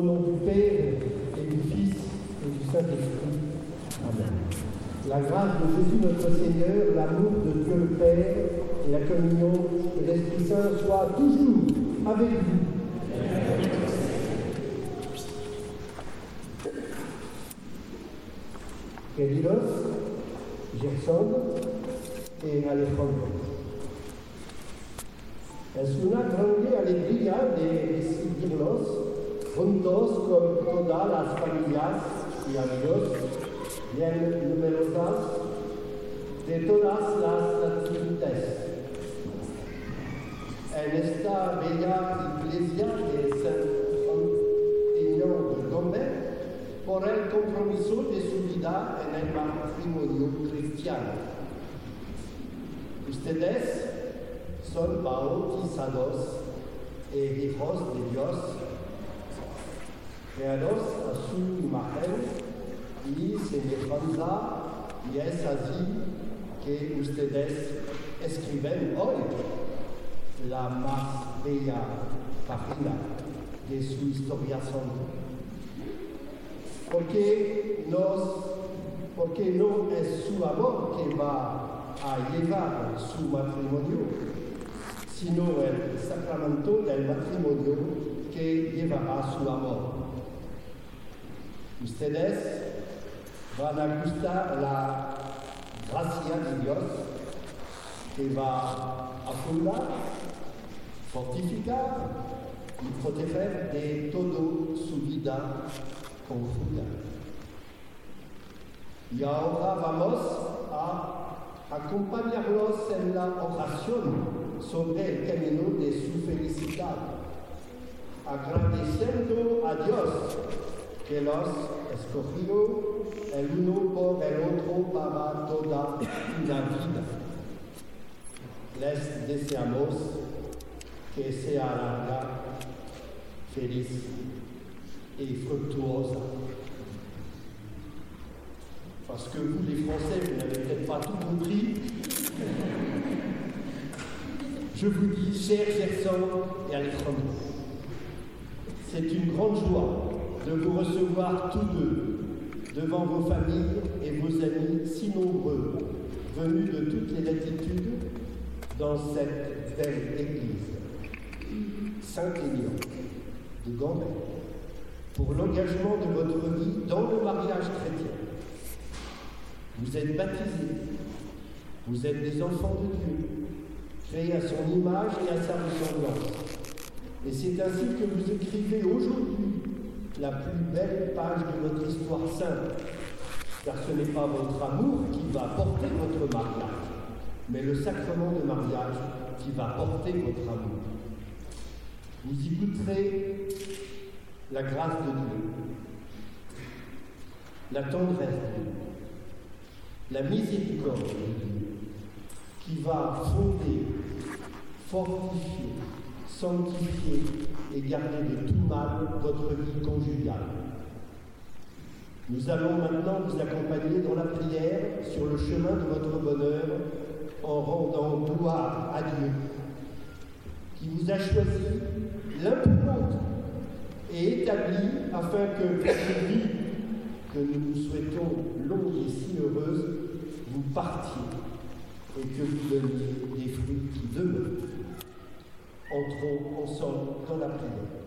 Au nom du Père et du Fils et du Saint-Esprit. Amen. La grâce de Jésus notre Seigneur, l'amour de Dieu le Père et la communion de l'Esprit Saint soient toujours avec vous. Queridos, Gerson y Alejandro. Es una grande alegría de recibirlos juntos con todas las familias y amigos bien numerosas de todas las latitudes. En esta bella iglesia de San Antonio de Gómez, por el compromiso de su vida en el matrimonio cristiano. Ustedes son bautizados e hijos de Dios, creados su imagen y semejanza, y es así que ustedes escriben hoy la más bella página de su historia santa. Porque, nos, porque no es su amor que va a llevar su matrimonio, sino el sacramento del matrimonio que llevará su amor? Ustedes van a gustar la gracia de Dios que va a fundar, fortificar y proteger de toda su vida confusa. Y ahora vamos a acompañarlos en la oración sobre el camino de su felicidad, agradeciendo a Dios que los escogió el uno por el otro para toda una vida. Les deseamos que sea larga, feliz y fructuosa. Parce que vous, les Français, vous n'avez peut-être pas tout compris. Je vous dis, cher Gerson et Alejandro, c'est une grande joie de vous recevoir tous deux devant vos familles et vos amis si nombreux venus de toutes les latitudes dans cette belle église, Saint-Élion de Gambet, pour l'engagement de votre vie dans le mariage chrétien. Vous êtes baptisés, vous êtes des enfants de Dieu, créés à son image et à sa ressemblance. Et c'est ainsi que vous écrivez aujourd'hui la plus belle page de votre histoire sainte, car ce n'est pas votre amour qui va porter votre mariage, mais le sacrement de mariage qui va porter votre amour. Vous y goûterez la grâce de Dieu, la tendresse de Dieu, la miséricorde de Dieu, qui va fonder, fortifier, sanctifier et garder de tout mal votre vie conjugale. Nous allons maintenant vous accompagner dans la prière sur le chemin de votre bonheur en rendant gloire à Dieu qui vous a choisi l'un pour l'autre et établi afin que cette vie que nous vous souhaitons longue et si heureuse vous partiez et que vous donniez des fruits qui demeurent. Entrons ensemble dans la prière.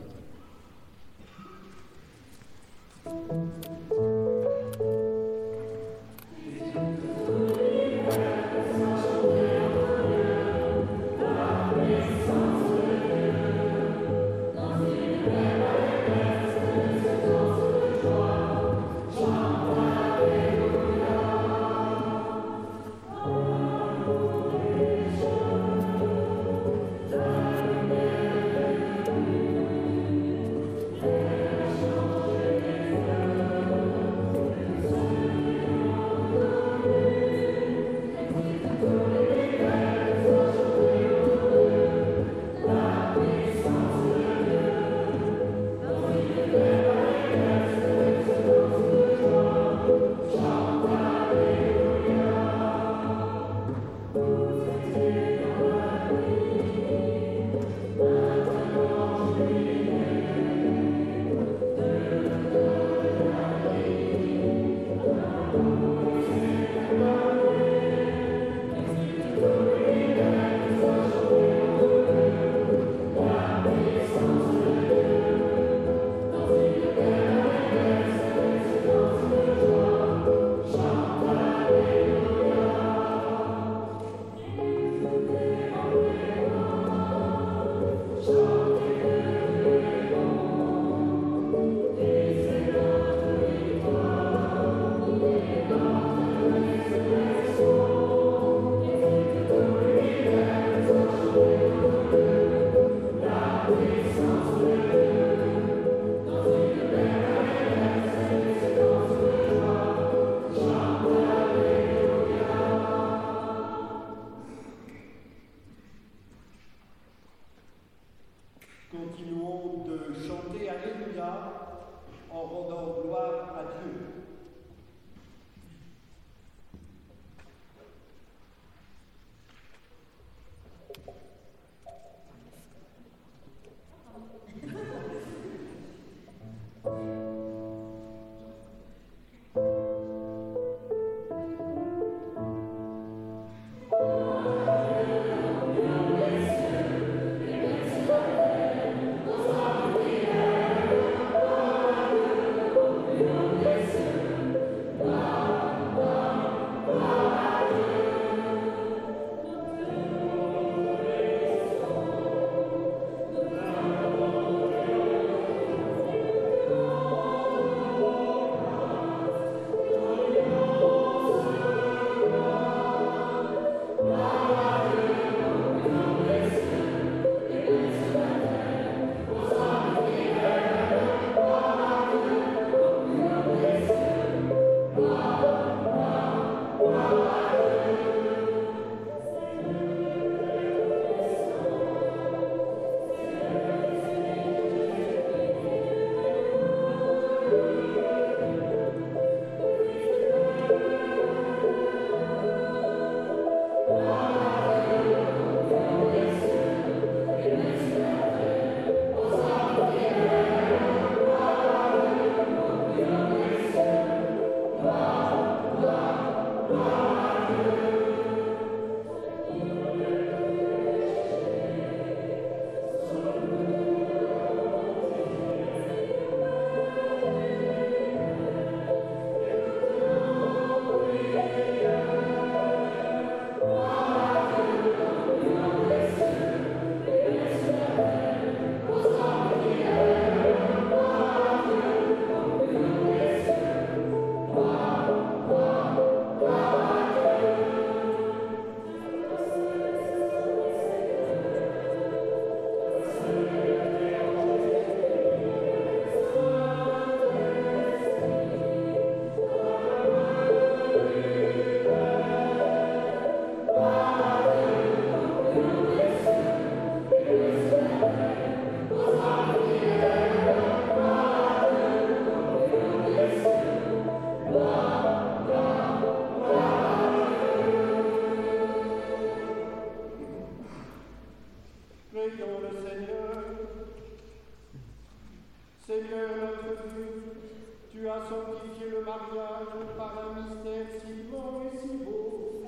par un mystère si bon et si beau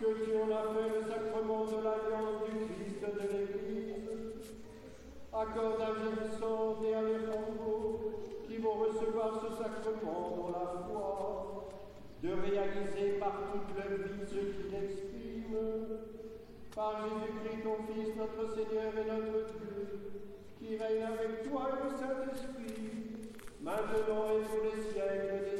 que tu en as fait le sacrement de l'alliance du Christ de l'Église. Accorde à Vincent et à Léandro qui vont recevoir ce sacrement dans la foi de réaliser par toute leur vie ce qu'il exprime. Par Jésus-Christ, ton Fils, notre Seigneur et notre Dieu, qui règne avec toi et le Saint-Esprit, maintenant et pour les siècles des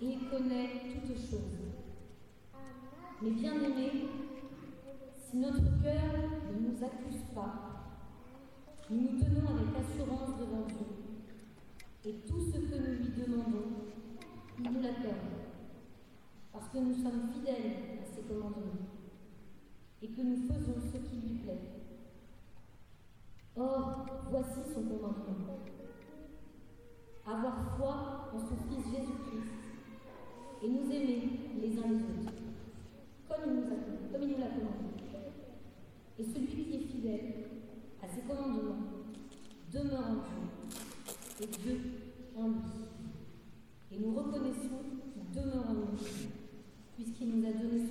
et il connaît toutes choses. Mais bien aimés, si notre cœur ne nous accuse pas, nous nous tenons avec assurance devant Dieu. Et tout ce que nous lui demandons, il nous l'accorde. Parce que nous sommes fidèles à ses commandements et que nous faisons ce qui lui plaît. Or, voici son commandement. Avoir foi en son Fils Jésus-Christ et nous aimer les uns les autres, comme il nous, l'a commandé. Et celui qui est fidèle à ses commandements demeure en Dieu et Dieu en lui. Et nous reconnaissons qu'il demeure en nous, puisqu'il nous a donné